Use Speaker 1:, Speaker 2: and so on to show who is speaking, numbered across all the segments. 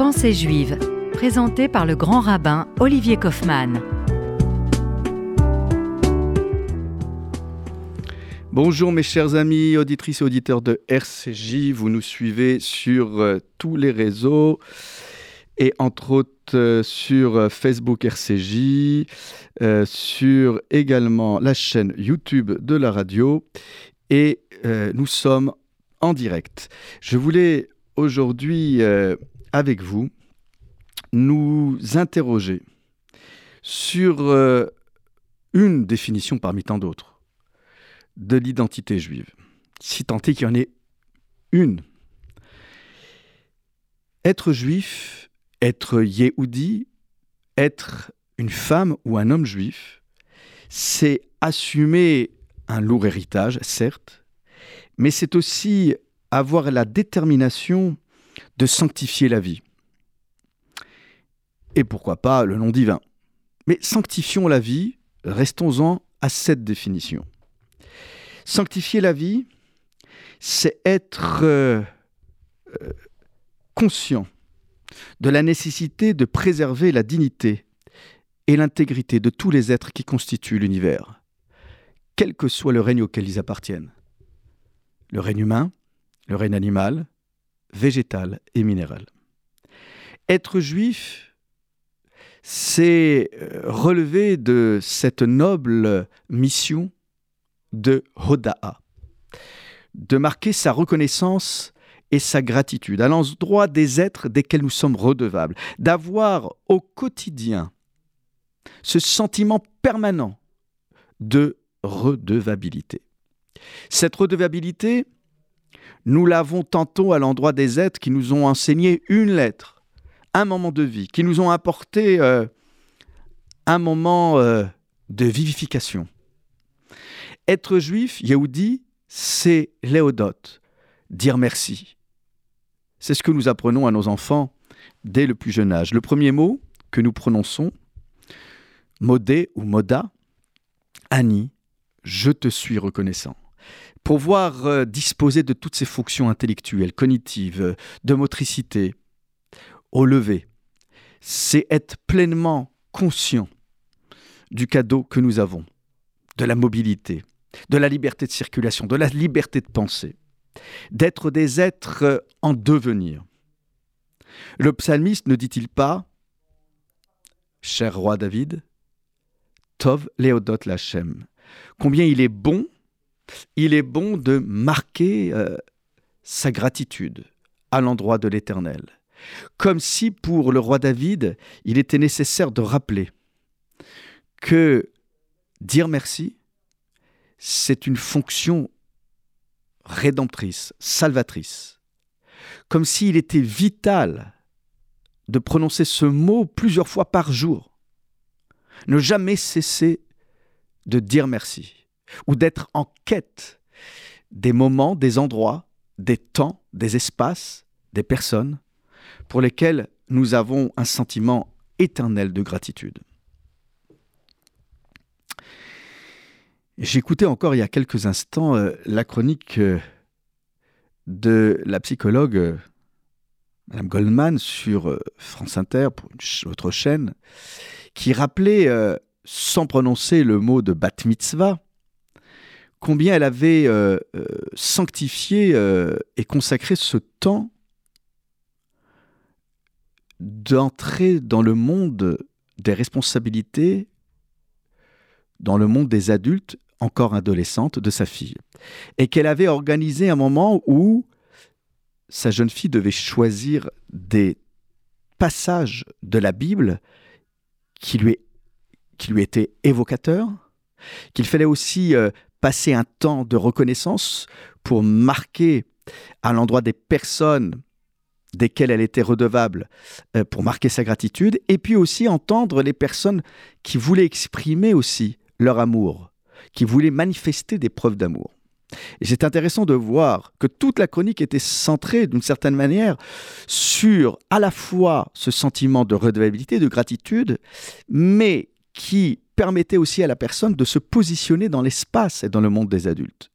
Speaker 1: Pensée juive, présenté par le grand rabbin Olivier Kaufmann.
Speaker 2: Bonjour mes chers amis, auditrices et auditeurs de RCJ, vous nous suivez sur euh, tous les réseaux et entre autres euh, sur euh, Facebook RCJ, sur également la chaîne YouTube de la radio et nous sommes en direct. Je voulais aujourd'hui avec vous nous interroger sur une définition parmi tant d'autres de l'identité juive, si tant est qu'il y en ait une. Être juif, être yéhoudi, être une femme ou un homme juif, c'est assumer un lourd héritage, certes, mais c'est aussi avoir la détermination de sanctifier la vie. Et pourquoi pas le nom divin. Mais sanctifions la vie, restons-en à cette définition. Sanctifier la vie, c'est être euh, euh, conscient de la nécessité de préserver la dignité et l'intégrité de tous les êtres qui constituent l'univers, quel que soit le règne auquel ils appartiennent. Le règne humain, le règne animal, végétal et minéral. Être juif, c'est euh, relever de cette noble mission de Hoda'a, de marquer sa reconnaissance et sa gratitude à l'endroit des êtres desquels nous sommes redevables, d'avoir au quotidien ce sentiment permanent de redevabilité. Cette redevabilité, nous l'avons tantôt à l'endroit des êtres qui nous ont enseigné une lettre, un moment de vie, qui nous ont apporté euh, un moment euh, de vivification, être juif, Yehudi, c'est léodote, dire merci. C'est ce que nous apprenons à nos enfants dès le plus jeune âge. Le premier mot que nous prononçons, modé ou moda, Annie, je te suis reconnaissant. Pouvoir euh, disposer de toutes ces fonctions intellectuelles, cognitives, de motricité, au lever, c'est être pleinement conscient du cadeau que nous avons, de la mobilité, de la liberté de circulation, de la liberté de penser, d'être des êtres en devenir. Le psalmiste ne dit-il pas, cher roi David, Tov Léodot Lachem, combien il est bon, il est bon de marquer euh, sa gratitude à l'endroit de l'Éternel, comme si pour le roi David, il était nécessaire de rappeler que dire merci, c'est une fonction rédemptrice, salvatrice. Comme s'il était vital de prononcer ce mot plusieurs fois par jour. Ne jamais cesser de dire merci ou d'être en quête des moments, des endroits, des temps, des espaces, des personnes pour lesquels nous avons un sentiment éternel de gratitude. J'écoutais encore il y a quelques instants euh, la chronique euh, de la psychologue euh, Madame Goldman sur France Inter, pour une autre chaîne, qui rappelait, sans prononcer le mot de bat mitzvah, combien elle avait sanctifié et consacré ce temps d'entrer dans le monde des responsabilités, dans le monde des adultes encore adolescente, de sa fille. Et qu'elle avait organisé un moment où sa jeune fille devait choisir des passages de la Bible qui lui, qui lui étaient évocateurs, qu'il fallait aussi euh, passer un temps de reconnaissance pour marquer à l'endroit des personnes desquelles elle était redevable, euh, pour marquer sa gratitude, et puis aussi entendre les personnes qui voulaient exprimer aussi leur amour qui voulait manifester des preuves d'amour. Et c'est intéressant de voir que toute la chronique était centrée d'une certaine manière sur à la fois ce sentiment de redevabilité, de gratitude, mais qui permettait aussi à la personne de se positionner dans l'espace et dans le monde des adultes.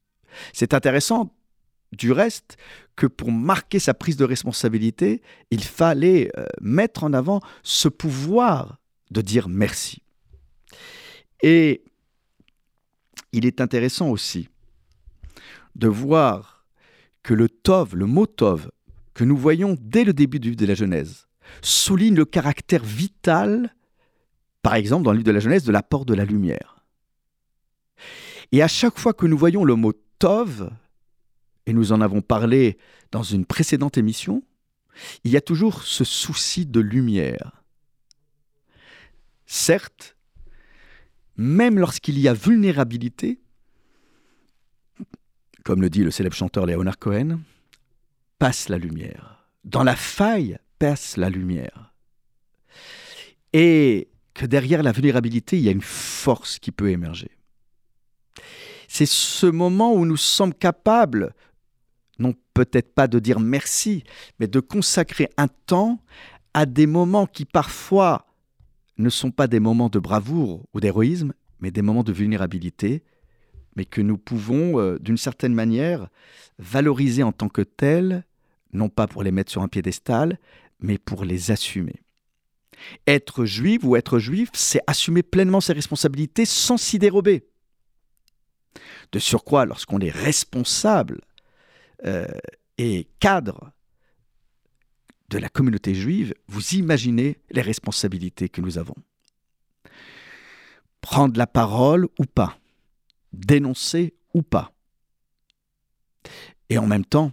Speaker 2: C'est intéressant du reste que pour marquer sa prise de responsabilité, il fallait euh, mettre en avant ce pouvoir de dire merci. Et il est intéressant aussi de voir que le Tov, le mot Tov, que nous voyons dès le début de la Genèse, souligne le caractère vital, par exemple dans le livre de la Genèse, de l'apport de la lumière. Et à chaque fois que nous voyons le mot Tov, et nous en avons parlé dans une précédente émission, il y a toujours ce souci de lumière. Certes, même lorsqu'il y a vulnérabilité, comme le dit le célèbre chanteur Léonard Cohen, passe la lumière. Dans la faille passe la lumière. Et que derrière la vulnérabilité, il y a une force qui peut émerger. C'est ce moment où nous sommes capables, non peut-être pas de dire merci, mais de consacrer un temps à des moments qui parfois ne sont pas des moments de bravoure ou d'héroïsme, mais des moments de vulnérabilité, mais que nous pouvons, euh, d'une certaine manière, valoriser en tant que tels, non pas pour les mettre sur un piédestal, mais pour les assumer. Être juif ou être juif, c'est assumer pleinement ses responsabilités sans s'y dérober. De surcroît, lorsqu'on est responsable euh, et cadre de la communauté juive, vous imaginez les responsabilités que nous avons. Prendre la parole ou pas, dénoncer ou pas. Et en même temps,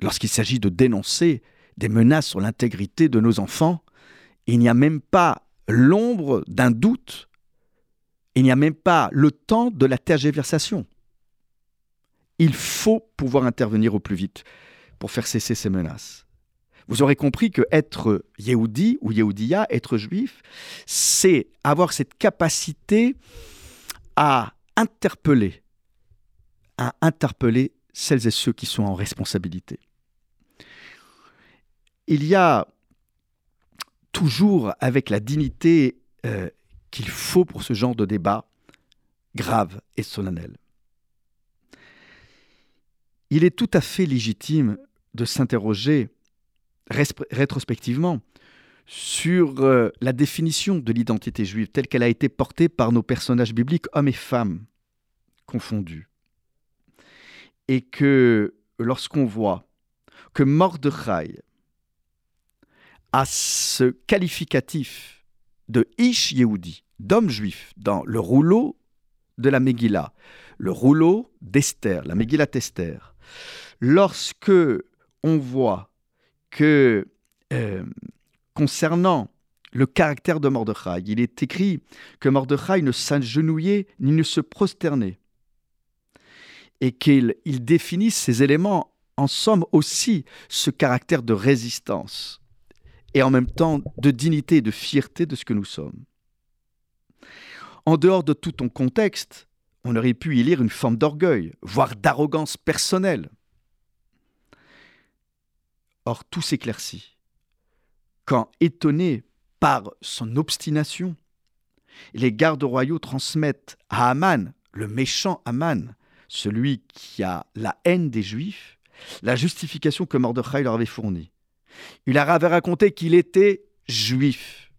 Speaker 2: lorsqu'il s'agit de dénoncer des menaces sur l'intégrité de nos enfants, il n'y a même pas l'ombre d'un doute, il n'y a même pas le temps de la tergiversation. Il faut pouvoir intervenir au plus vite pour faire cesser ces menaces. Vous aurez compris que être Yehudi ou Yehudia, être juif, c'est avoir cette capacité à interpeller, à interpeller celles et ceux qui sont en responsabilité. Il y a toujours avec la dignité euh, qu'il faut pour ce genre de débat grave et solennel. Il est tout à fait légitime de s'interroger rétrospectivement sur euh, la définition de l'identité juive telle qu'elle a été portée par nos personnages bibliques, hommes et femmes confondus. Et que lorsqu'on voit que Mordechai a ce qualificatif de Ish Yehudi, d'homme juif, dans le rouleau de la Megillah, le rouleau d'Esther, la Megillah d'Esther, lorsque on voit que euh, concernant le caractère de Mordechai, il est écrit que Mordechai ne s'agenouillait ni ne se prosternait, et qu'il il définit ces éléments, en somme aussi, ce caractère de résistance, et en même temps de dignité et de fierté de ce que nous sommes. En dehors de tout ton contexte, on aurait pu y lire une forme d'orgueil, voire d'arrogance personnelle. Or, tout s'éclaircit quand, étonné par son obstination, les gardes royaux transmettent à Aman, le méchant Aman, celui qui a la haine des Juifs, la justification que Mordechai leur avait fournie. Il avait raconté qu'il était juif.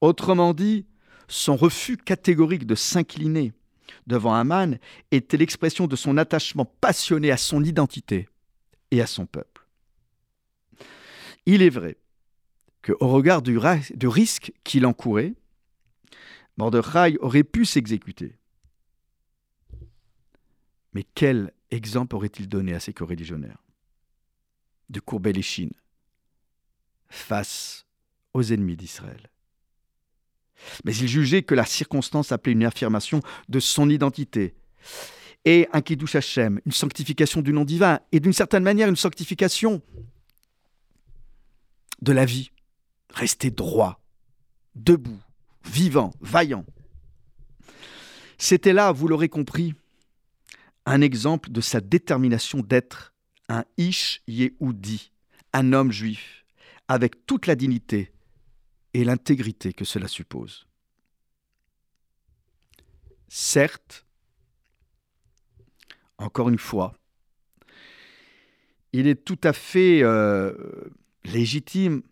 Speaker 2: Autrement dit, son refus catégorique de s'incliner devant Aman était l'expression de son attachement passionné à son identité et à son peuple. Il est vrai qu'au regard du, risque qu'il encourait, Mordechai aurait pu s'exécuter. Mais quel exemple aurait-il donné à ses coreligionnaires? De chines face aux ennemis d'Israël. Mais il jugeait que la circonstance appelait une affirmation de son identité et un Kiddush Hashem, une sanctification du nom divin et d'une certaine manière une sanctification de la vie. Rester droit, debout, vivant, vaillant. C'était là, vous l'aurez compris, un exemple de sa détermination d'être un Ish Yehudi, un homme juif, avec toute la dignité et l'intégrité que cela suppose. Certes, encore une fois, il est tout à fait euh, légitime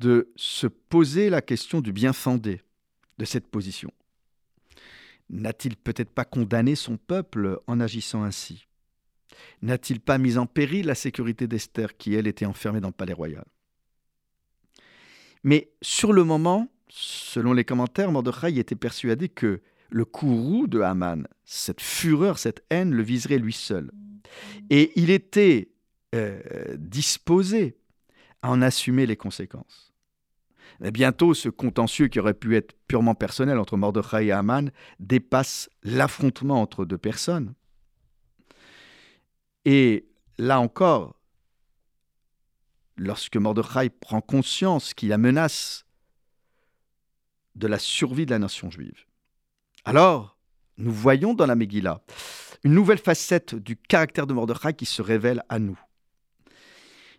Speaker 2: de se poser la question du bien fondé de cette position. N'a-t-il peut-être pas condamné son peuple en agissant ainsi? N'a-t-il pas mis en péril la sécurité d'Esther qui, elle, était enfermée dans le palais royal? Mais sur le moment, selon les commentaires, Mordechai était persuadé que le courroux de Haman, cette fureur, cette haine, le viserait lui seul. Et il était euh, disposé à en assumer les conséquences. Mais bientôt, ce contentieux qui aurait pu être purement personnel entre Mordechai et Haman dépasse l'affrontement entre deux personnes. Et là encore, lorsque Mordechai prend conscience qu'il y a menace de la survie de la nation juive, alors nous voyons dans la Megillah une nouvelle facette du caractère de Mordechai qui se révèle à nous.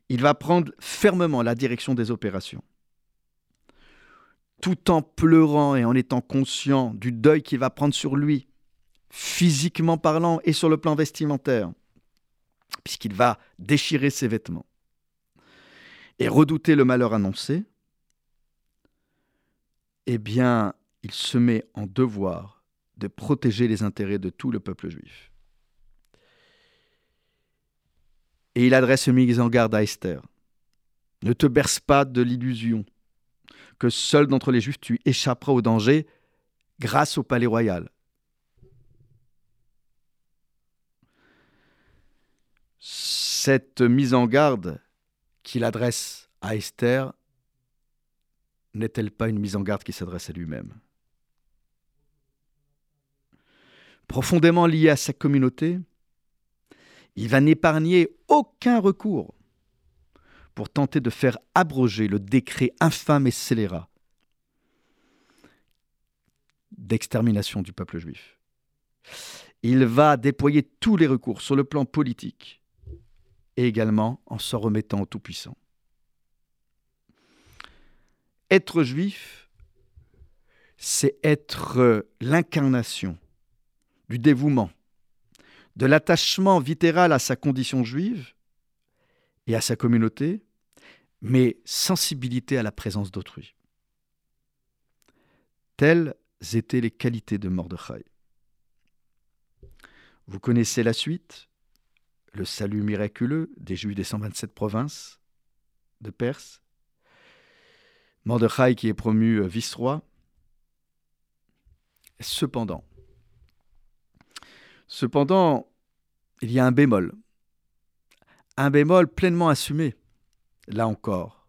Speaker 2: Il va prendre fermement la direction des opérations. Tout en pleurant et en étant conscient du deuil qu'il va prendre sur lui, physiquement parlant et sur le plan vestimentaire, puisqu'il va déchirer ses vêtements et redouter le malheur annoncé, eh bien, il se met en devoir de protéger les intérêts de tout le peuple juif. Et il adresse une mise en garde à Esther. Ne te berce pas de l'illusion que seul d'entre les Juifs tu échapperas au danger grâce au palais royal. Cette mise en garde qu'il adresse à Esther n'est-elle pas une mise en garde qui s'adresse à lui-même? Profondément lié à sa communauté, il va n'épargner aucun recours pour tenter de faire abroger le décret infâme et scélérat d'extermination du peuple juif. Il va déployer tous les recours sur le plan politique et également en s'en remettant au Tout-Puissant. Être juif, c'est être l'incarnation du dévouement, de l'attachement vitéral à sa condition juive et à sa communauté, mais sensibilité à la présence d'autrui. Telles étaient les qualités de Mordechai. Vous connaissez la suite, le salut miraculeux des Juifs des 127 provinces de Perse, Mordechai qui est promu euh, vice-roi. Cependant, cependant, il y a un bémol. Un bémol pleinement assumé, là encore.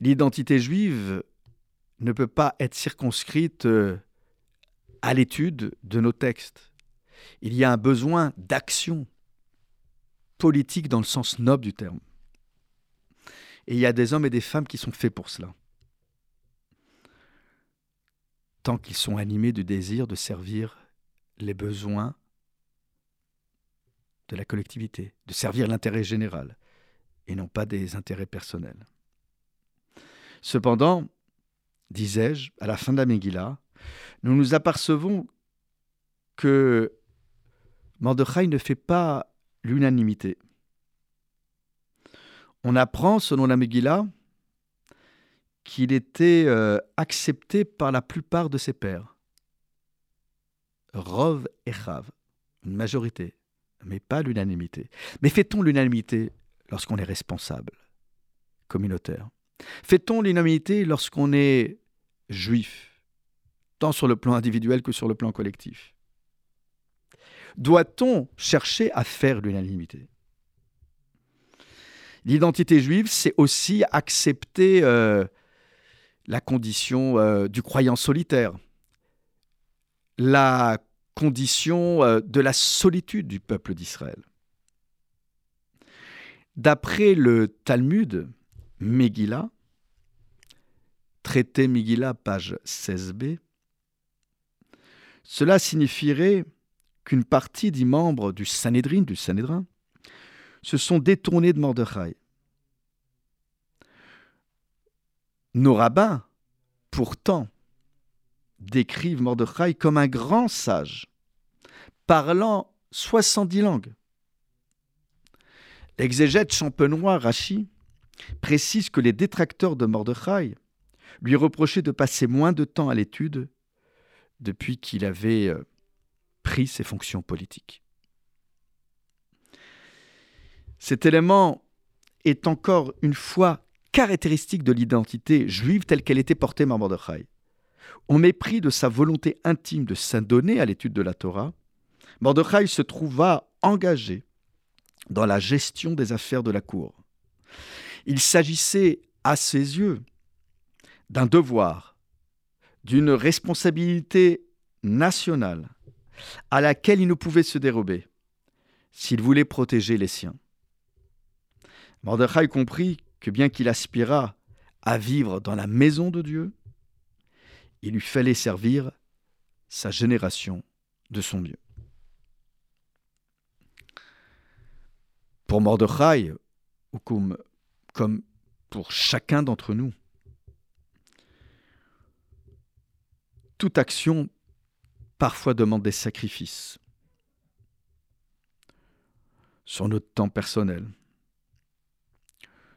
Speaker 2: L'identité juive ne peut pas être circonscrite euh, à l'étude de nos textes. Il y a un besoin d'action politique dans le sens noble du terme. Et il y a des hommes et des femmes qui sont faits pour cela. Tant qu'ils sont animés du désir de servir les besoins de la collectivité, de servir l'intérêt général et non pas des intérêts personnels. Cependant, disais-je, à la fin de la Megillah, nous nous apercevons que Mordechai ne fait pas l'unanimité on apprend, selon la Megillah, qu'il était euh, accepté par la plupart de ses pères. Rov et Chav, une majorité, mais pas l'unanimité. Mais fait-on l'unanimité lorsqu'on est responsable, communautaire? Fait-on l'unanimité lorsqu'on est juif, tant sur le plan individuel que sur le plan collectif? Doit-on chercher à faire l'unanimité? L'identité juive, c'est aussi accepter euh, la condition euh, du croyant solitaire, la condition euh, de la solitude du peuple d'Israël. D'après le Talmud, Megillah, traité Megillah, page 16b, cela signifierait qu'une partie des membres du Sanhédrin, du se sont détournés de Mordechai. Nos rabbins, pourtant, décrivent Mordechai comme un grand sage, parlant 70 langues. L'exégète champenois Rachi précise que les détracteurs de Mordechai lui reprochaient de passer moins de temps à l'étude depuis qu'il avait euh, pris ses fonctions politiques. Cet élément est encore une fois caractéristique de l'identité juive telle qu'elle était portée par Mordechai. Au mépris de sa volonté intime de s'adonner à l'étude de la Torah, Mordechai se trouva engagé dans la gestion des affaires de la cour. Il s'agissait, à ses yeux, d'un devoir, d'une responsabilité nationale à laquelle il ne pouvait se dérober s'il voulait protéger les siens. Mordechai comprit que bien qu'il aspirât à vivre dans la maison de Dieu, il lui fallait servir sa génération de son mieux. Pour Mordechai, ou comme, comme pour chacun d'entre nous, toute action parfois demande des sacrifices. Sur notre temps personnel,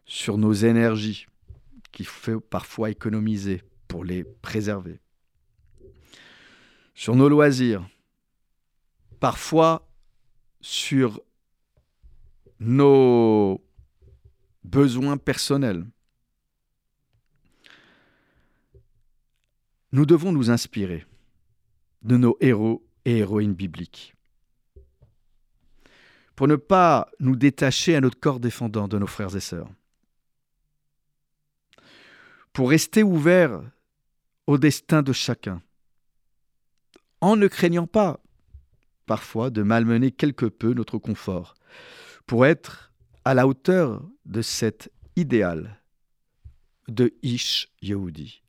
Speaker 2: sur nos énergies qu'il faut parfois économiser pour les préserver, sur nos loisirs, parfois sur nos besoins personnels. Nous devons nous inspirer de nos héros et héroïnes bibliques. Pour ne pas nous détacher à notre corps défendant de nos frères et sœurs, pour rester ouverts au destin de chacun, en ne craignant pas parfois de malmener quelque peu notre confort, pour être à la hauteur de cet idéal de Ish Yehudi,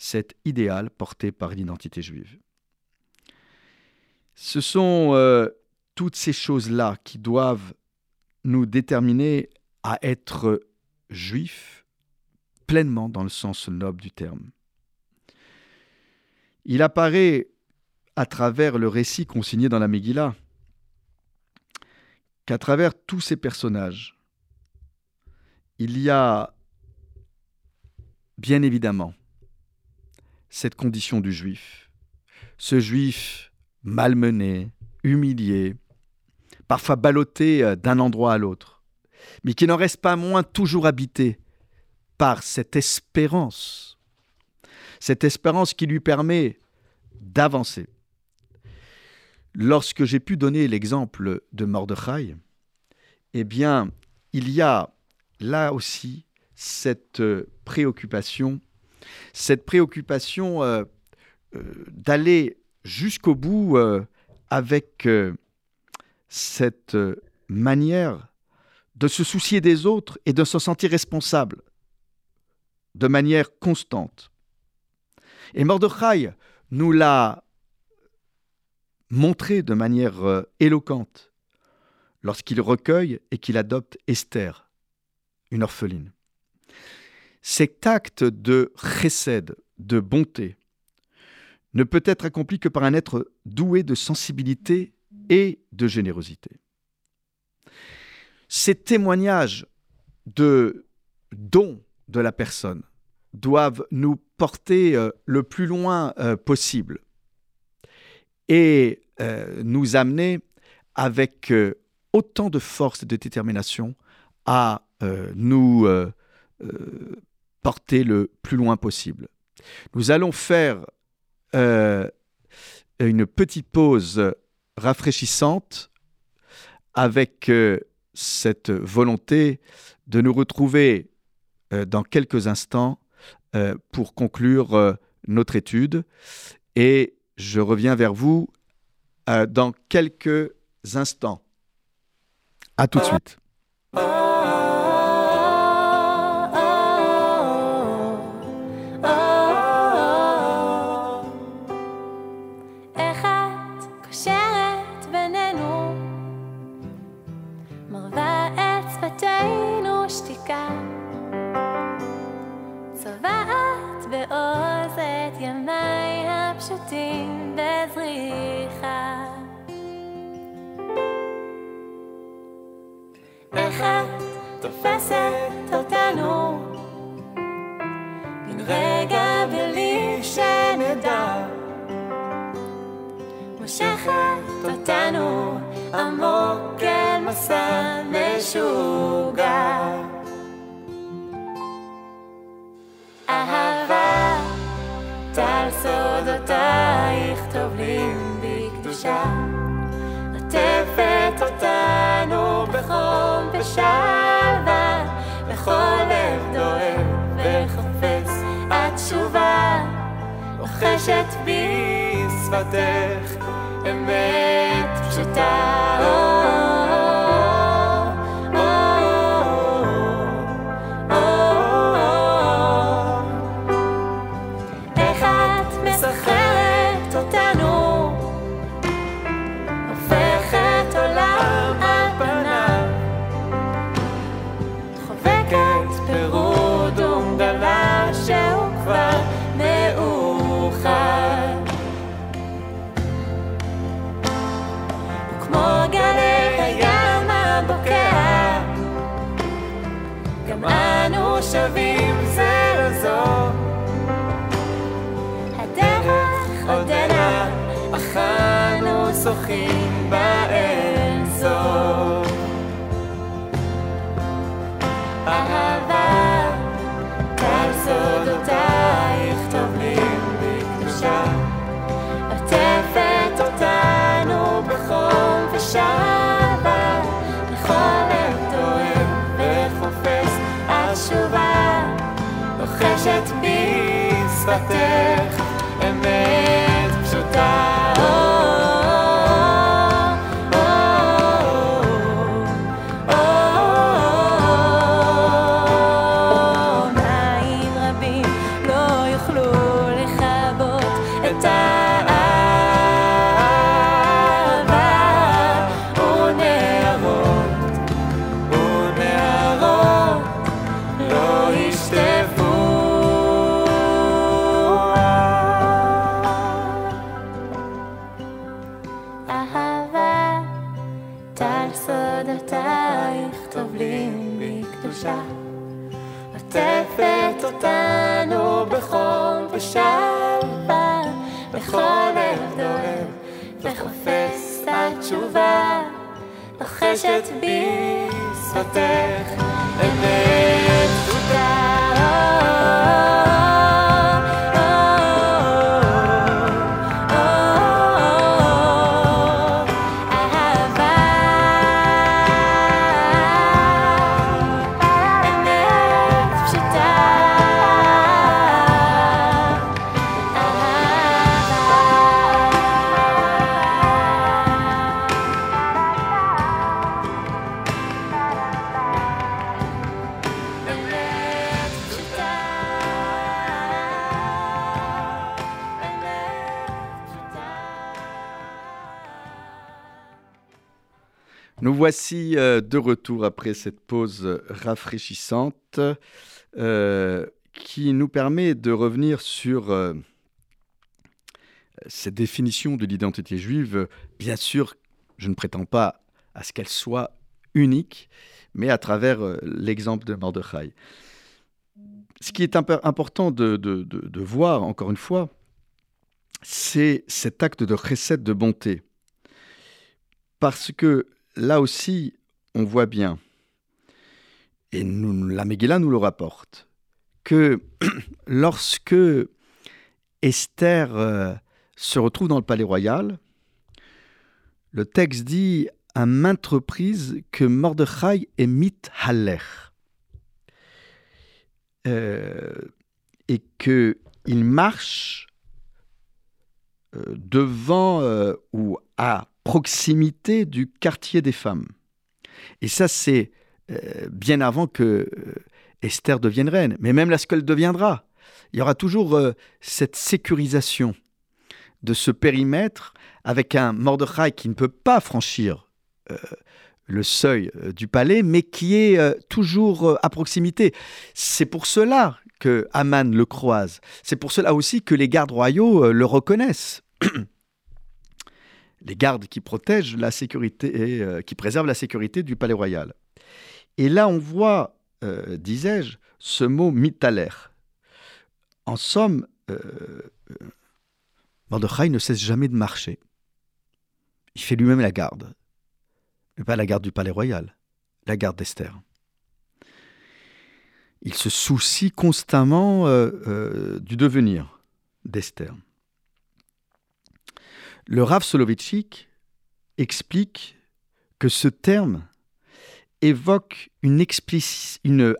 Speaker 2: cet idéal porté par l'identité juive. Ce sont euh, toutes ces choses-là qui doivent nous déterminer à être juifs pleinement dans le sens noble du terme. Il apparaît à travers le récit consigné dans la Megillah qu'à travers tous ces personnages, il y a bien évidemment cette condition du juif. Ce juif malmené, humilié, parfois ballotté euh, d'un endroit à l'autre, mais qui n'en reste pas moins toujours habité par cette espérance, cette espérance qui lui permet d'avancer. Lorsque j'ai pu donner l'exemple de Mordechai, eh bien, il y a là aussi cette euh, préoccupation, cette préoccupation euh, euh, d'aller jusqu'au bout avec cette manière de se soucier des autres et de se sentir responsable de manière constante. Et Mordechai nous l'a montré de manière euh, éloquente lorsqu'il recueille et qu'il adopte Esther, une orpheline. Cet acte de chesed, de bonté, ne peut être accompli que par un être doué de sensibilité et de générosité. Ces témoignages de don de la personne doivent nous porter euh, le plus loin euh, possible et euh, nous amener avec autant de force et de détermination à nous porter le plus loin possible. Nous allons faire une petite pause rafraîchissante avec cette volonté de nous retrouver dans quelques instants euh, pour conclure euh, notre étude. Et je reviens vers vous euh, dans quelques instants. À tout de suite. ימיי הפשוטים בזריחה.
Speaker 3: איך את תופסת אותנו? בן רגע בלי שנדע. מושכת אותנו עמוק אל מסע משוגע. סודותייך טובלים בקדושה. עטפת אותנו בחום ושלווה לכל לב דואב וחופץ התשובה. לוחשת בי שפתך אמת פשוטה גם אנו שווים זה לזו. הדרך עודנה אך אנו שוחים מתרחשת בשפתך אמת.
Speaker 2: Voici euh, de retour après cette pause rafraîchissante euh, qui nous permet de revenir sur euh, cette définition de l'identité juive. Bien sûr, je ne prétends pas à ce qu'elle soit unique, mais à travers l'exemple de Mordechai. Ce qui est imp- important de voir, encore une fois, c'est cet acte de recette de bonté. Parce que là aussi, on voit bien, et la Megillah nous le rapporte, que lorsque Esther euh, se retrouve dans le palais royal, le texte dit à maintes reprises que Mordechai est mithaler. Euh, et qu'il marche euh, devant ou à proximité du quartier des femmes. Et ça, c'est euh, bien avant que euh, Esther devienne reine. Mais même lorsqu'elle deviendra, il y aura toujours euh, cette sécurisation de ce périmètre avec un Mordechai qui ne peut pas franchir le seuil du palais, mais qui est toujours à proximité. C'est pour cela que Aman le croise. C'est pour cela aussi que les gardes royaux le reconnaissent. les gardes qui protègent la sécurité et euh, qui préservent la sécurité du palais royal. Et là, on voit, euh, disais-je, ce mot mitaler. En somme, euh, Mordechai ne cesse jamais de marcher. Il fait lui-même la garde. Mais pas la garde du palais royal, la garde d'Esther. Il se soucie constamment du devenir d'Esther. Le Rav Soloveitchik explique que ce terme évoque une,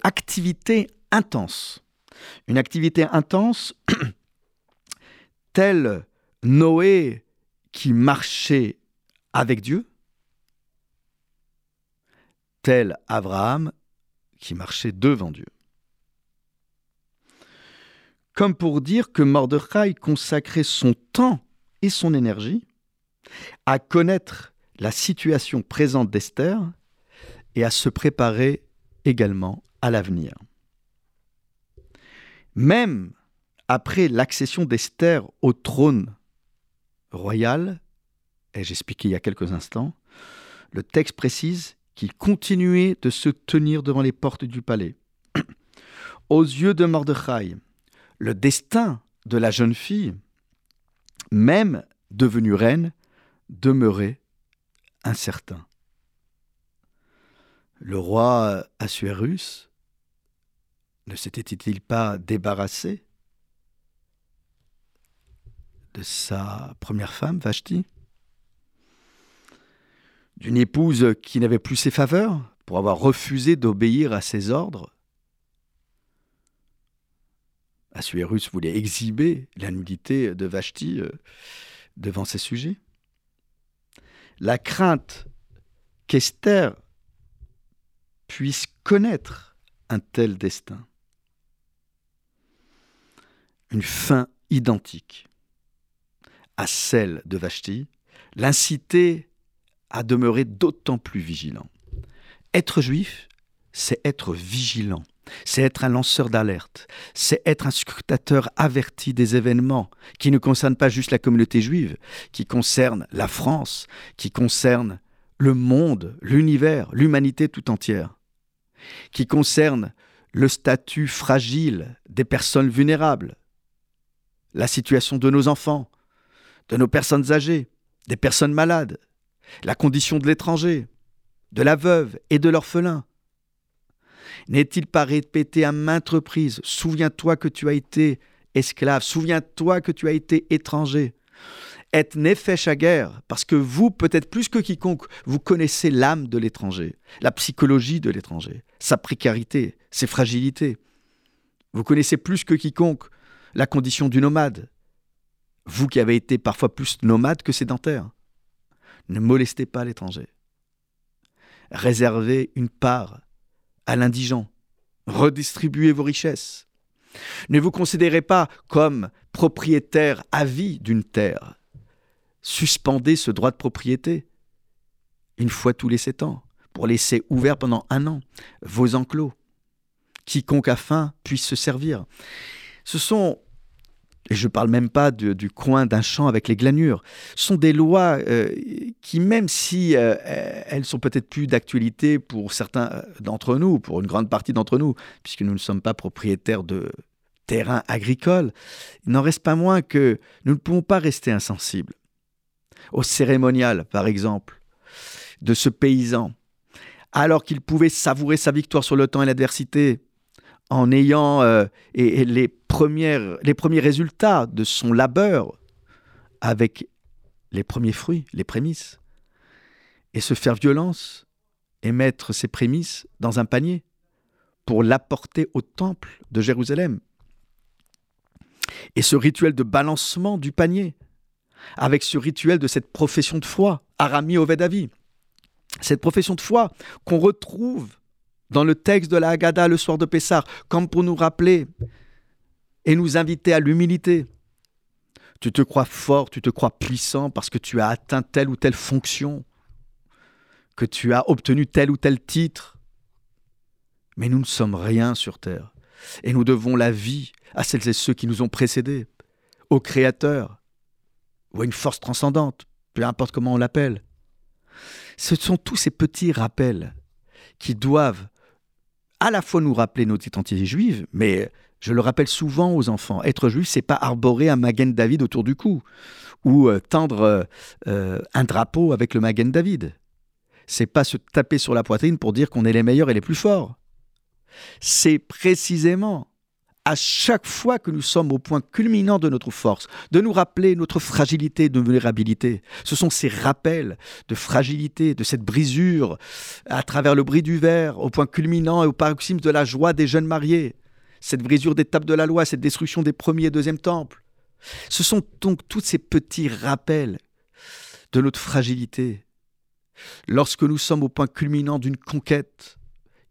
Speaker 2: activité intense. Une activité intense telle Noé qui marchait avec Dieu, tel Abraham qui marchait devant Dieu. Comme pour dire que Mordechai consacrait son temps et son énergie à connaître la situation présente d'Esther et à se préparer également à l'avenir. Même après l'accession d'Esther au trône royal, et j'expliquais il y a quelques instants, le texte précise qu'il continuait de se tenir devant les portes du palais. Aux yeux de Mordechai, le destin de la jeune fille, même devenue reine, demeurait incertain. Le roi Assuérus ne s'était-il pas débarrassé de sa première femme, Vashti? D'une épouse qui n'avait plus ses faveurs pour avoir refusé d'obéir à ses ordres Assuérus voulait exhiber la nudité de Vashti euh, devant ses sujets. La crainte qu'Esther puisse connaître un tel destin. Une fin identique à celle de Vashti l'incitait à demeurer d'autant plus vigilant. Être juif, c'est être vigilant, c'est être un lanceur d'alerte, c'est être un scrutateur averti des événements qui ne concernent pas juste la communauté juive, qui concernent la France, qui concernent le monde, l'univers, l'humanité tout entière, qui concernent le statut fragile des personnes vulnérables, la situation de nos enfants, de nos personnes âgées, des personnes malades, la condition de l'étranger, de la veuve et de l'orphelin. N'est-il pas répété à maintes reprises Souviens-toi que tu as été esclave, souviens-toi que tu as été étranger. Et nefesh guerre, parce que vous, peut-être plus que quiconque, vous connaissez l'âme de l'étranger, la psychologie de l'étranger, sa précarité, ses fragilités. Vous connaissez plus que quiconque la condition du nomade, vous qui avez été parfois plus nomade que sédentaire. Ne molestez pas l'étranger. Réservez une part à l'indigent. Redistribuez vos richesses. Ne vous considérez pas comme propriétaire à vie d'une terre. Suspendez ce droit de propriété une fois tous les sept ans pour laisser ouvert pendant un an vos enclos. Quiconque a faim puisse se servir. Ce sont et je ne parle même pas du coin d'un champ avec les glanures. Ce sont des lois euh, qui, même si euh, elles sont peut-être plus d'actualité pour certains euh, d'entre nous, pour une grande partie d'entre nous, puisque nous ne sommes pas propriétaires de terrains agricoles, il n'en reste pas moins que nous ne pouvons pas rester insensibles. Au cérémonial, par exemple, de ce paysan, alors qu'il pouvait savourer sa victoire sur le temps et l'adversité, en ayant euh, les, les premiers résultats de son labeur avec les premiers fruits, les prémices, et se faire violence et mettre ses prémices dans un panier pour l'apporter au temple de Jérusalem. Et ce rituel de balancement du panier, avec ce rituel de cette profession de foi, Arami Ovedavi, cette profession de foi qu'on retrouve dans le texte de la Haggadah le soir de Pessah, comme pour nous rappeler et nous inviter à l'humilité. Tu te crois fort, tu te crois puissant parce que tu as atteint telle ou telle fonction, que tu as obtenu tel ou tel titre. Mais nous ne sommes rien sur terre. Et nous devons la vie à celles et ceux qui nous ont précédés, au Créateur, ou à une force transcendante, peu importe comment on l'appelle. Ce sont tous ces petits rappels qui doivent à la fois nous rappeler notre identité juive, mais je le rappelle souvent aux enfants, être juif, c'est pas arborer un Magen David autour du cou ou euh, tendre euh, euh, un drapeau avec le Magen David. C'est pas se taper sur la poitrine pour dire qu'on est les meilleurs et les plus forts. C'est précisément à chaque fois que nous sommes au point culminant de notre force, de nous rappeler notre fragilité, de vulnérabilité. Ce sont ces rappels de fragilité, de cette brisure à travers le bris du verre, au point culminant et au paroxysme de la joie des jeunes mariés. Cette brisure des tables de la loi, cette destruction des premiers et deuxièmes temples. Ce sont donc tous ces petits rappels de notre fragilité. Lorsque nous sommes au point culminant d'une conquête,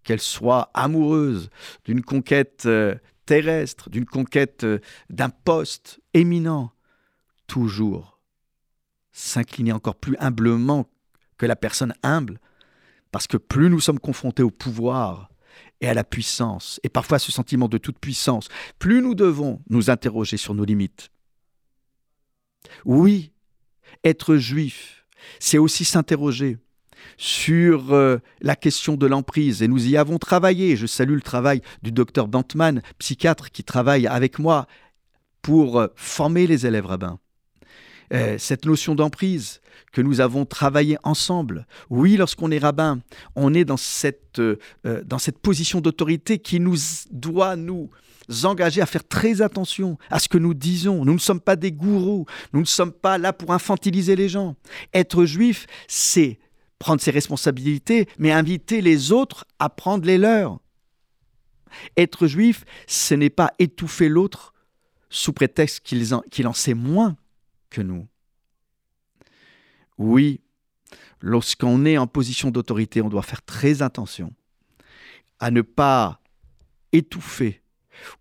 Speaker 2: qu'elle soit amoureuse, d'une conquête euh, terrestre, d'une conquête euh, d'un poste éminent, toujours s'incliner encore plus humblement que la personne humble, parce que plus nous sommes confrontés au pouvoir et à la puissance, et parfois à ce sentiment de toute puissance, plus nous devons nous interroger sur nos limites. Oui, être juif, c'est aussi s'interroger sur euh, la question de l'emprise. Et nous y avons travaillé. Je salue le travail du docteur Bantman, psychiatre, qui travaille avec moi pour euh, former les élèves rabbins. Euh, cette notion d'emprise que nous avons travaillé ensemble. Oui, lorsqu'on est rabbin, on est dans cette, dans cette position d'autorité qui nous doit nous engager à faire très attention à ce que nous disons. Nous ne sommes pas des gourous, nous ne sommes pas là pour infantiliser les gens. Être juif, c'est prendre ses responsabilités, mais inviter les autres à prendre les leurs. Être juif, ce n'est pas étouffer l'autre sous prétexte qu'il en, sait moins que nous. Oui, lorsqu'on est en position d'autorité, on doit faire très attention à ne pas étouffer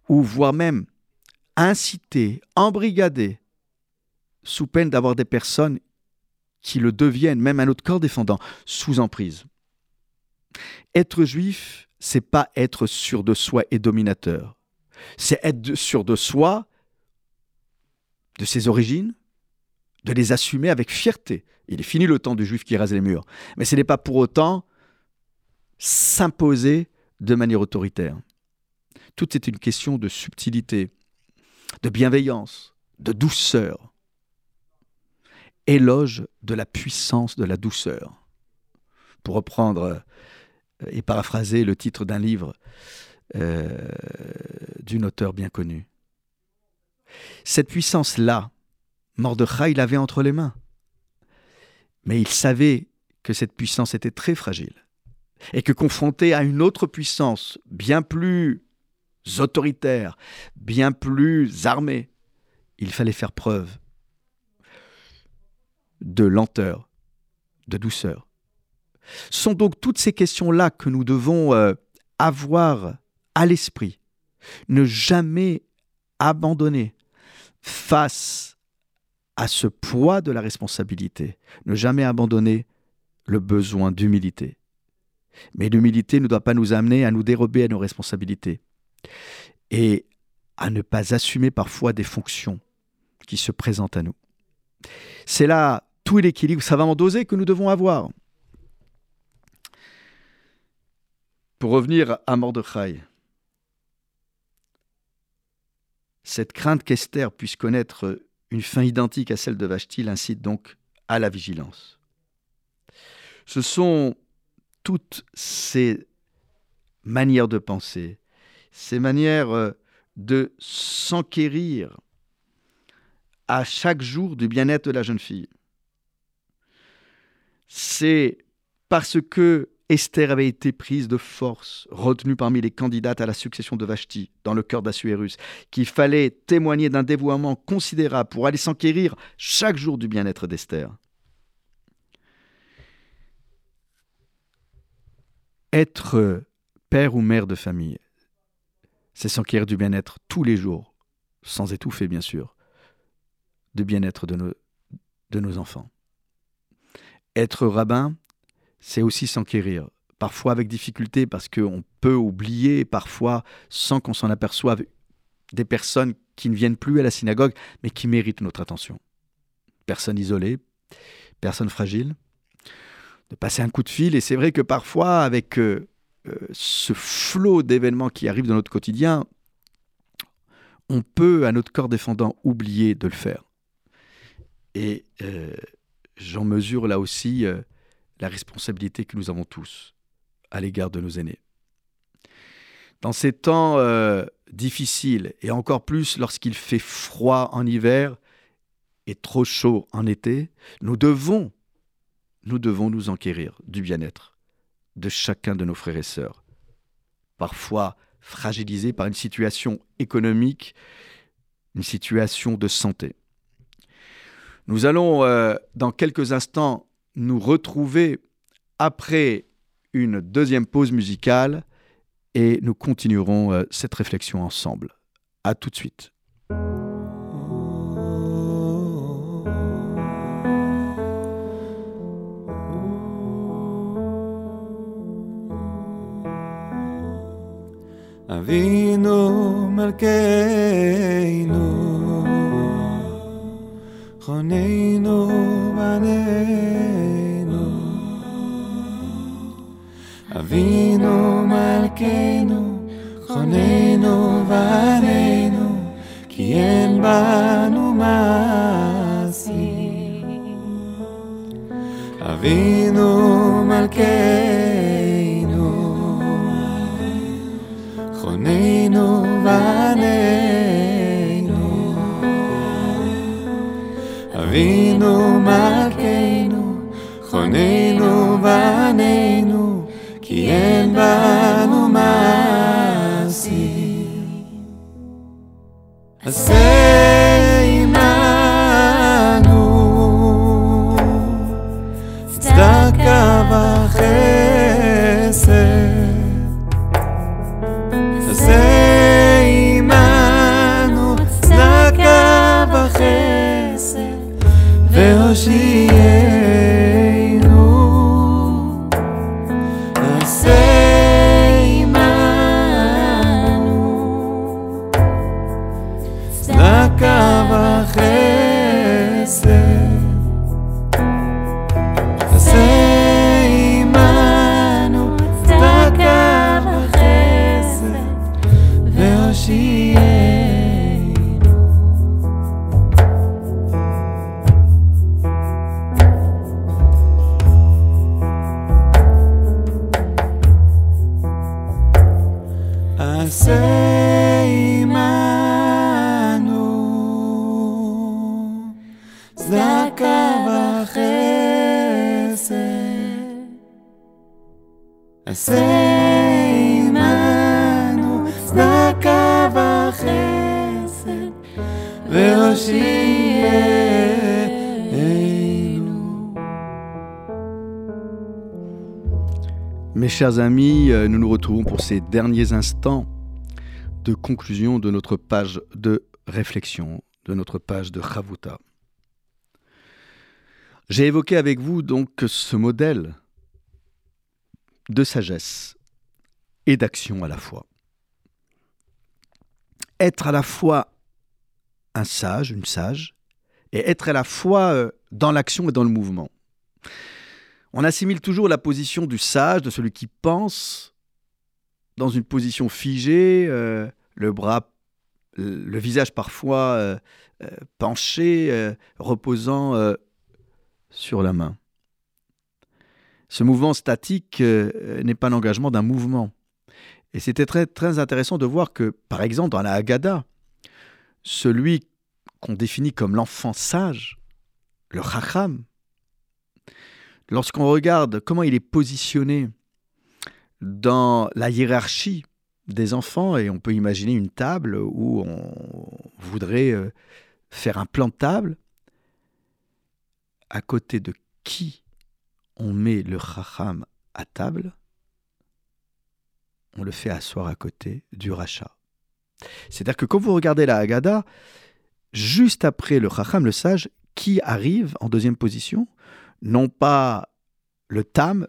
Speaker 2: ou voire même inciter, embrigader, sous peine d'avoir des personnes qui le deviennent, même à notre corps défendant, sous emprise. Être juif, c'est pas être sûr de soi et dominateur. C'est être sûr de soi, de ses origines, de les assumer avec fierté. Il est fini le temps du juif qui rase les murs. Mais ce n'est pas pour autant s'imposer de manière autoritaire. Tout est une question de subtilité, de bienveillance, de douceur. Éloge de la puissance de la douceur. Pour reprendre euh, et paraphraser le titre d'un livre euh, d'une auteure bien connue. Cette puissance-là, Mordechai l'avait entre les mains. Mais il savait que cette puissance était très fragile. Et que confronté à une autre puissance bien plus autoritaire, bien plus armée, il fallait faire preuve de lenteur, de douceur. Ce sont donc toutes ces questions-là que nous devons euh, avoir à l'esprit. Ne jamais abandonner face à ce poids de la responsabilité. Ne jamais abandonner le besoin d'humilité. Mais l'humilité ne doit pas nous amener à nous dérober à nos responsabilités et à ne pas assumer parfois des fonctions qui se présentent à nous. C'est là tout l'équilibre savamment dosé que nous devons avoir. Pour revenir à Mordechai, cette crainte qu'Esther puisse connaître une fin identique à celle de Vashti l'incite donc à la vigilance. Ce sont toutes ces manières de penser, ces manières euh, de s'enquérir à chaque jour du bien-être de la jeune fille. C'est parce que Esther avait été prise de force, retenue parmi les candidates à la succession de Vashti dans le cœur d'Assuérus, qu'il fallait témoigner d'un dévouement considérable pour aller s'enquérir chaque jour du bien-être d'Esther. Être père ou mère de famille, c'est s'enquérir du bien-être tous les jours, sans étouffer bien sûr, du bien-être de nos, de nos enfants. Être rabbin, c'est aussi s'enquérir, parfois avec difficulté parce qu'on peut oublier parfois sans qu'on s'en aperçoive des personnes qui ne viennent plus à la synagogue mais qui méritent notre attention. Personnes isolées, personnes fragiles, de passer un coup de fil et c'est vrai que parfois avec euh, euh, ce flot d'événements qui arrivent dans notre quotidien, on peut, à notre corps défendant, oublier de le faire. Et euh, j'en mesure là aussi euh, la responsabilité que nous avons tous à l'égard de nos aînés. Dans ces temps euh, difficiles, et encore plus lorsqu'il fait froid en hiver et trop chaud en été, nous devons, nous devons nous enquérir du bien-être de chacun de nos frères et sœurs, parfois fragilisés par une situation économique, une situation de santé. Nous allons, euh, dans quelques instants, nous retrouver après une deuxième pause musicale et nous continuerons euh, cette réflexion ensemble. À tout de suite.
Speaker 3: אבינו מלכנו, חוננו בנינו. אבינו מלכנו, חוננו בנינו, כי אין בנו מעשי. אבינו מלכנו, חוננו בנינו. אבינו מלכנו, חוננו בנינו, כי אין בנו מעשי.
Speaker 2: Chers amis, euh, nous nous retrouvons pour ces derniers instants de conclusion de notre page de réflexion, de notre page de Chavuta. J'ai évoqué avec vous donc ce modèle de sagesse et d'action à la fois. Être à la fois un sage, une sage, et être à la fois euh, dans l'action et dans le mouvement. On assimile toujours la position du sage, de celui qui pense, dans une position figée, euh, le bras, le visage parfois euh, euh, penché, euh, reposant euh, sur la main. Ce mouvement statique euh, n'est pas l'engagement d'un mouvement. Et c'était très, très intéressant de voir que, par exemple, dans la Haggadah, celui qu'on définit comme l'enfant sage, le Chacham, lorsqu'on regarde comment il est positionné dans la hiérarchie des enfants, et on peut imaginer une table où on voudrait euh, faire un plan de table, à côté de qui on met le chacham à table, on le fait asseoir à côté du rachat. C'est-à-dire que quand vous regardez la Haggadah, juste après le chacham, le sage, qui arrive en deuxième position? Non pas le tam,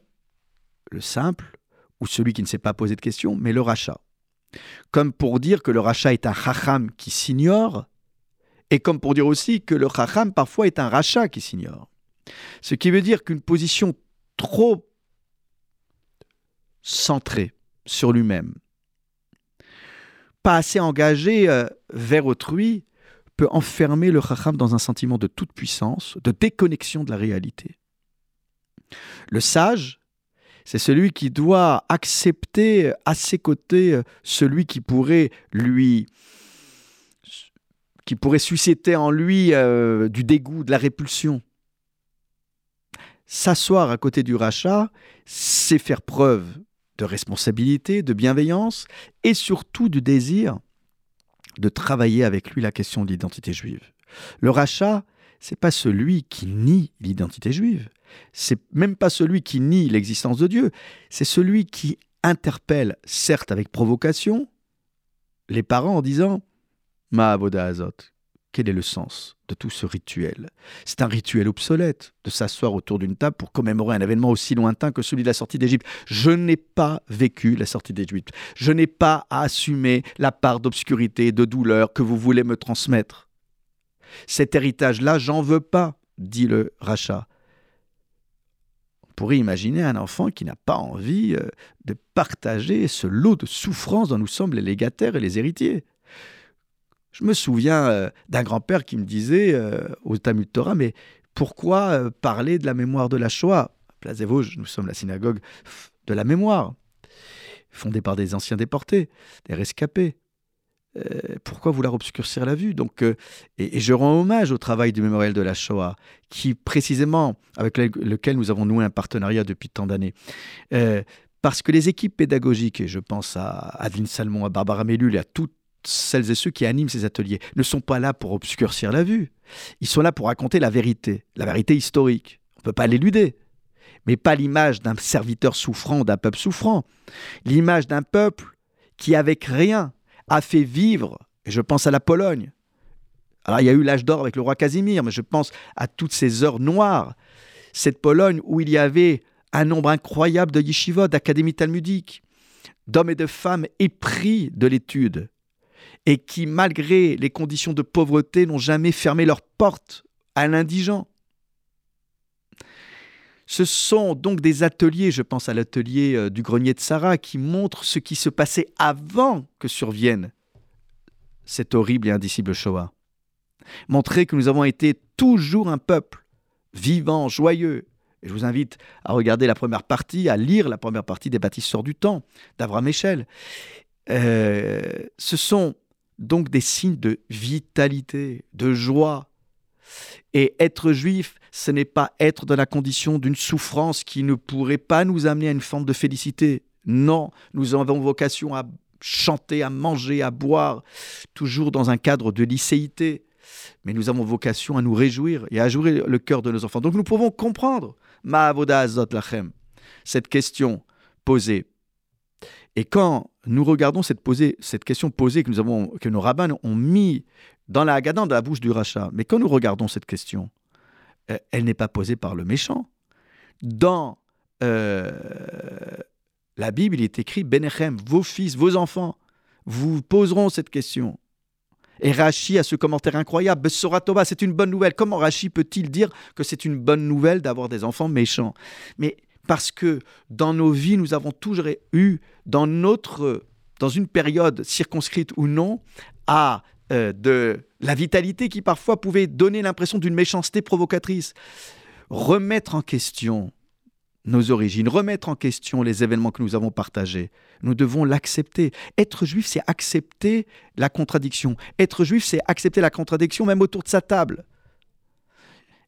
Speaker 2: le simple, ou celui qui ne s'est pas posé de questions, mais le rachat. Comme pour dire que le rachat est un chacham qui s'ignore, et comme pour dire aussi que le chacham parfois est un rachat qui s'ignore. Ce qui veut dire qu'une position trop centrée sur lui-même. Pas assez engagé euh, vers autrui peut enfermer le chacham dans un sentiment de toute puissance, de déconnexion de la réalité. Le sage, c'est celui qui doit accepter à ses côtés celui qui pourrait lui qui pourrait susciter en lui euh, du dégoût, de la répulsion. S'asseoir à côté du rachat, c'est faire preuve de responsabilité, de bienveillance et surtout du désir de travailler avec lui la question de l'identité juive. Le rachat, c'est pas celui qui nie l'identité juive, c'est même pas celui qui nie l'existence de Dieu, c'est celui qui interpelle, certes avec provocation, les parents en disant Ma azot, quel est le sens de tout ce rituel? C'est un rituel obsolète de s'asseoir autour d'une table pour commémorer un événement aussi lointain que celui de la sortie d'Égypte. Je n'ai pas vécu la sortie d'Égypte. Je n'ai pas à assumer la part d'obscurité de douleur que vous voulez me transmettre. Cet héritage-là, j'en veux pas, dit le rachat. On pourrait imaginer un enfant qui n'a pas envie euh, de partager ce lot de souffrances dont nous sommes les légataires et les héritiers. Je me souviens euh, d'un grand-père qui me disait euh, au Talmud Torah, mais pourquoi parler de la mémoire de la Shoah? Place des Vosges, nous sommes la synagogue de la mémoire, fondée par des anciens déportés, des rescapés. Euh, pourquoi vouloir obscurcir la vue? Donc, euh, et, je rends hommage au travail du mémorial de la Shoah, qui précisément, avec le- lequel nous avons noué un partenariat depuis tant d'années. Euh, parce que les équipes pédagogiques, et je pense à Adeline Salmon, à Barbara Mellul et à toutes celles et ceux qui animent ces ateliers ne sont pas là pour obscurcir la vue. Ils sont là pour raconter la vérité, la vérité historique. On ne peut pas l'éluder. Mais pas l'image d'un serviteur souffrant, d'un peuple souffrant. L'image d'un peuple qui, avec rien, a fait vivre, et je pense à la Pologne. Alors il y a eu l'âge d'or avec le roi Casimir, mais je pense à toutes ces heures noires. Cette Pologne où il y avait un nombre incroyable de yeshivot, d'académies talmudiques, d'hommes et de femmes épris de l'étude, et qui, malgré les conditions de pauvreté, n'ont jamais fermé leurs portes à l'indigent. Ce sont donc des ateliers, je pense à l'atelier euh, du grenier de Sarah, qui montrent ce qui se passait avant que survienne cette horrible et indicible Shoah. Montrer que nous avons été toujours un peuple vivant, joyeux. Je vous invite à regarder la première partie, à lire la première partie des bâtisseurs du temps d'Abraham Echel. Euh, ce sont donc des signes de vitalité, de joie. Et être juif, ce n'est pas être dans la condition d'une souffrance qui ne pourrait pas nous amener à une forme de félicité. Non, nous avons vocation à chanter, à manger, à boire, toujours dans un cadre de licéité. Mais nous avons vocation à nous réjouir et à jouer le cœur de nos enfants. Donc nous pouvons comprendre, Ma'avoda Azot Lachem, cette question posée. Et quand nous regardons cette, posée, cette question posée que, nous avons, que nos rabbins ont mis dans la Haggadah, dans la bouche du rachat, mais quand nous regardons cette question, euh, elle n'est pas posée par le méchant. Dans euh, la Bible, il est écrit Benechem, vos fils, vos enfants, vous poseront cette question. Et Rachi a ce commentaire incroyable Bessora Tova, c'est une bonne nouvelle. Comment Rachi peut-il dire que c'est une bonne nouvelle d'avoir des enfants méchants? Mais parce que dans nos vies, nous avons toujours eu, dans notre, dans une période circonscrite ou non, à euh, de la vitalité qui parfois pouvait donner l'impression d'une méchanceté provocatrice. Remettre en question nos origines, remettre en question les événements que nous avons partagés. Nous devons l'accepter. Être juif, c'est accepter la contradiction. Être juif, c'est accepter la contradiction même autour de sa table.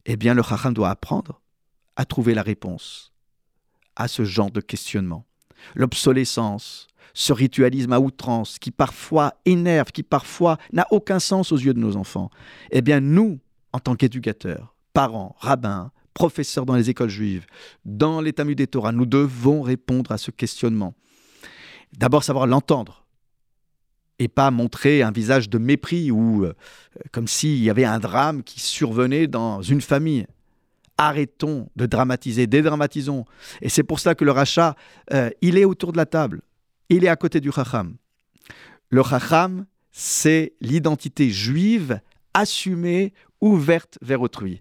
Speaker 2: Eh bien, le chacham doit apprendre à trouver la réponse à ce genre de questionnement. L'obsolescence, ce ritualisme à outrance qui parfois énerve, qui parfois n'a aucun sens aux yeux de nos enfants. Eh bien, nous, en tant qu'éducateurs, parents, rabbins, professeurs dans les écoles juives, dans les Talmud des Torah, nous devons répondre à ce questionnement. D'abord, savoir l'entendre et pas montrer un visage de mépris ou euh, comme s'il y avait un drame qui survenait dans une famille. Arrêtons de dramatiser, dédramatisons. Et c'est pour ça que le rachat, euh, il est autour de la table il est à côté du Chacham. Le Chacham, c'est l'identité juive assumée, ouverte vers autrui.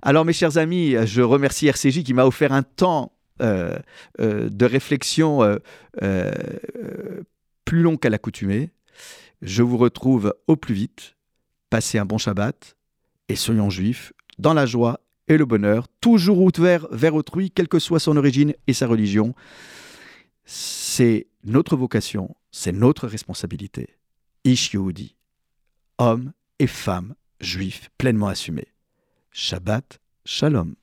Speaker 2: Alors mes chers amis, je remercie RCJ qui m'a offert un temps euh, euh, de réflexion euh, plus long qu'à l'accoutumée. Je vous retrouve au plus vite. Passez un bon Shabbat et soyons juifs dans la joie et le bonheur, toujours ouvert vers autrui, quelle que soit son origine et sa religion c'est notre vocation, c'est notre responsabilité. Ish Yehudi, hommes et femmes juifs pleinement assumés. Shabbat, shalom.